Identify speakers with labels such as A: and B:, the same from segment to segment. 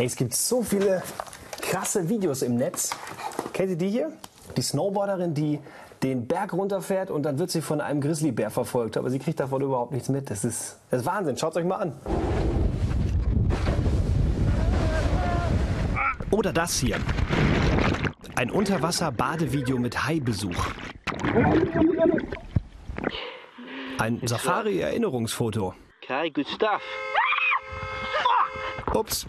A: Hey, es gibt so viele krasse Videos im Netz. Kennt ihr die hier? Die Snowboarderin, die den Berg runterfährt und dann wird sie von einem Grizzlybär verfolgt. Aber sie kriegt davon überhaupt nichts mit. Das ist, das ist Wahnsinn. Schaut es euch mal an.
B: Oder das hier. Ein Unterwasser-Badevideo mit Haibesuch. Ein Safari-Erinnerungsfoto.
C: Okay, good stuff.
B: Ups.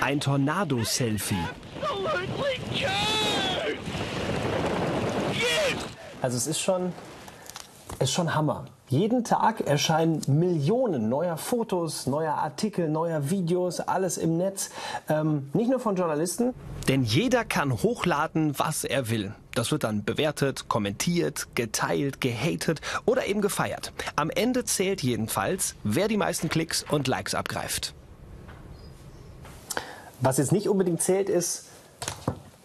B: Ein Tornado-Selfie.
A: Also es ist schon, ist schon Hammer. Jeden Tag erscheinen Millionen neuer Fotos, neuer Artikel, neuer Videos, alles im Netz. Ähm, nicht nur von Journalisten.
B: Denn jeder kann hochladen, was er will. Das wird dann bewertet, kommentiert, geteilt, gehatet oder eben gefeiert. Am Ende zählt jedenfalls, wer die meisten Klicks und Likes abgreift.
A: Was jetzt nicht unbedingt zählt, ist,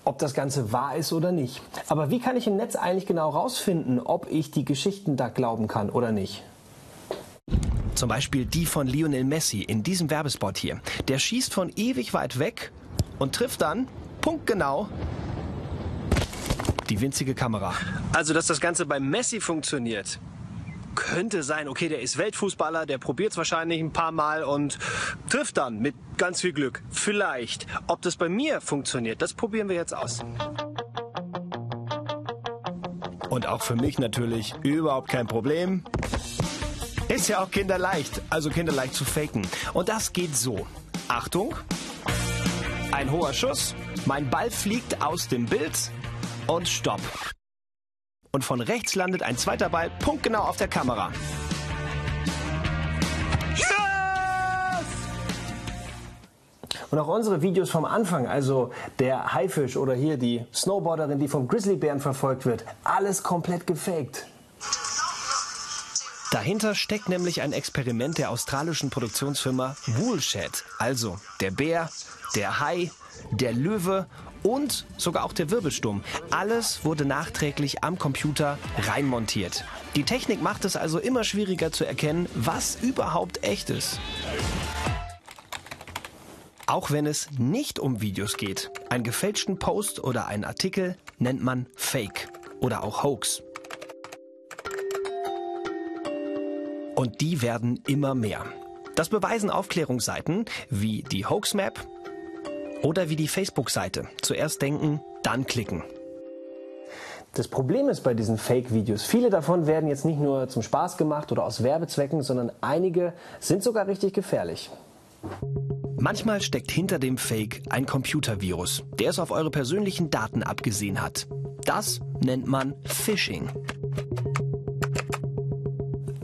A: ob das Ganze wahr ist oder nicht. Aber wie kann ich im Netz eigentlich genau rausfinden, ob ich die Geschichten da glauben kann oder nicht?
B: Zum Beispiel die von Lionel Messi in diesem Werbespot hier. Der schießt von ewig weit weg und trifft dann punktgenau die winzige Kamera. Also, dass das Ganze beim Messi funktioniert, könnte sein, okay, der ist Weltfußballer, der probiert es wahrscheinlich ein paar Mal und trifft dann mit ganz viel Glück. Vielleicht. Ob das bei mir funktioniert, das probieren wir jetzt aus. Und auch für mich natürlich überhaupt kein Problem. Ist ja auch kinderleicht, also kinderleicht zu faken. Und das geht so. Achtung. Ein hoher Schuss. Mein Ball fliegt aus dem Bild. Und stopp. Und von rechts landet ein zweiter Ball punktgenau auf der Kamera.
A: Und auch unsere Videos vom Anfang, also der Haifisch oder hier die Snowboarderin, die vom Grizzlybären verfolgt wird, alles komplett gefaked.
B: Dahinter steckt nämlich ein Experiment der australischen Produktionsfirma Woolshed. Also der Bär, der Hai, der Löwe und sogar auch der Wirbelsturm. Alles wurde nachträglich am Computer reinmontiert. Die Technik macht es also immer schwieriger zu erkennen, was überhaupt echt ist. Auch wenn es nicht um Videos geht. Einen gefälschten Post oder einen Artikel nennt man Fake oder auch Hoax. Und die werden immer mehr. Das beweisen Aufklärungsseiten wie die Hoaxmap oder wie die Facebook-Seite. Zuerst denken, dann klicken.
A: Das Problem ist bei diesen Fake-Videos, viele davon werden jetzt nicht nur zum Spaß gemacht oder aus Werbezwecken, sondern einige sind sogar richtig gefährlich.
B: Manchmal steckt hinter dem Fake ein Computervirus, der es auf eure persönlichen Daten abgesehen hat. Das nennt man Phishing.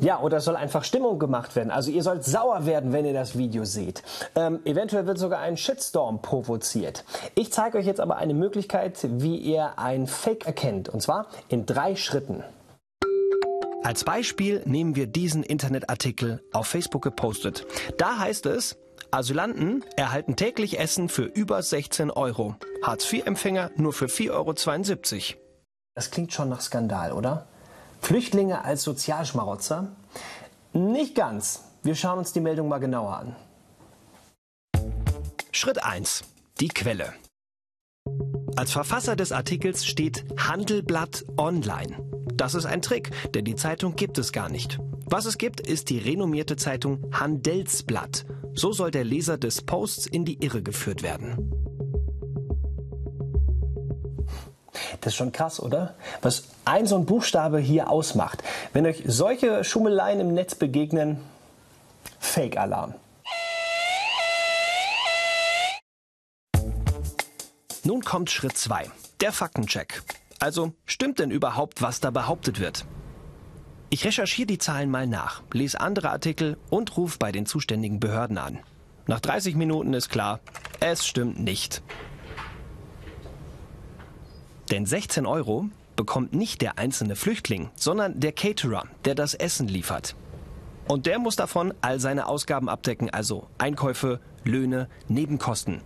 A: Ja, oder es soll einfach Stimmung gemacht werden. Also ihr sollt sauer werden, wenn ihr das Video seht. Ähm, eventuell wird sogar ein Shitstorm provoziert. Ich zeige euch jetzt aber eine Möglichkeit, wie ihr ein Fake erkennt. Und zwar in drei Schritten.
B: Als Beispiel nehmen wir diesen Internetartikel auf Facebook gepostet. Da heißt es, Asylanten erhalten täglich Essen für über 16 Euro. Hartz-IV-Empfänger nur für 4,72 Euro.
A: Das klingt schon nach Skandal, oder? Flüchtlinge als Sozialschmarotzer? Nicht ganz. Wir schauen uns die Meldung mal genauer an.
B: Schritt 1. Die Quelle. Als Verfasser des Artikels steht Handelblatt Online. Das ist ein Trick, denn die Zeitung gibt es gar nicht. Was es gibt, ist die renommierte Zeitung Handelsblatt. So soll der Leser des Posts in die Irre geführt werden.
A: Das ist schon krass, oder? Was ein so ein Buchstabe hier ausmacht. Wenn euch solche Schummeleien im Netz begegnen, Fake-Alarm.
B: Nun kommt Schritt 2, der Faktencheck. Also, stimmt denn überhaupt, was da behauptet wird? Ich recherchiere die Zahlen mal nach, lese andere Artikel und rufe bei den zuständigen Behörden an. Nach 30 Minuten ist klar, es stimmt nicht. Denn 16 Euro bekommt nicht der einzelne Flüchtling, sondern der Caterer, der das Essen liefert. Und der muss davon all seine Ausgaben abdecken, also Einkäufe, Löhne, Nebenkosten.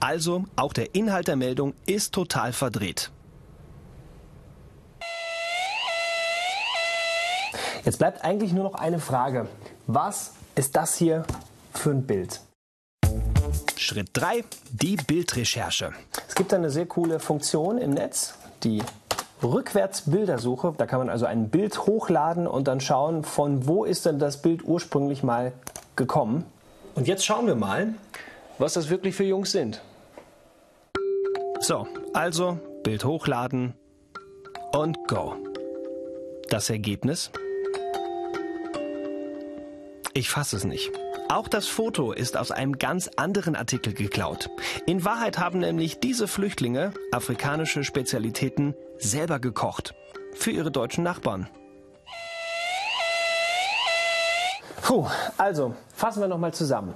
B: Also auch der Inhalt der Meldung ist total verdreht.
A: Jetzt bleibt eigentlich nur noch eine Frage. Was ist das hier für ein Bild?
D: Schritt 3, die Bildrecherche.
B: Es gibt eine sehr coole Funktion im Netz, die Rückwärtsbildersuche. Da kann man also ein Bild hochladen und dann schauen, von wo ist denn das Bild ursprünglich mal gekommen. Und jetzt schauen wir mal, was das wirklich für Jungs sind.
D: So, also Bild hochladen und go. Das Ergebnis? Ich fasse es nicht. Auch das Foto ist aus einem ganz anderen Artikel geklaut. In Wahrheit haben nämlich diese Flüchtlinge afrikanische Spezialitäten selber gekocht. Für ihre deutschen Nachbarn.
B: Puh, also fassen wir nochmal zusammen.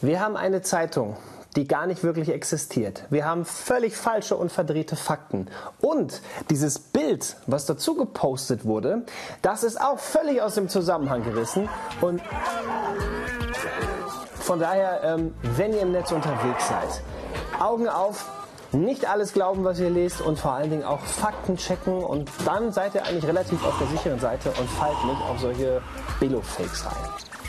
B: Wir haben eine Zeitung, die gar nicht wirklich existiert. Wir haben völlig falsche und verdrehte Fakten. Und dieses Bild, was dazu gepostet wurde, das ist auch völlig aus dem Zusammenhang gerissen. Und von daher, ähm, wenn ihr im Netz unterwegs seid, Augen auf, nicht alles glauben, was ihr lest und vor allen Dingen auch Fakten checken und dann seid ihr eigentlich relativ auf der sicheren Seite und fallt nicht auf solche Billo-Fakes rein.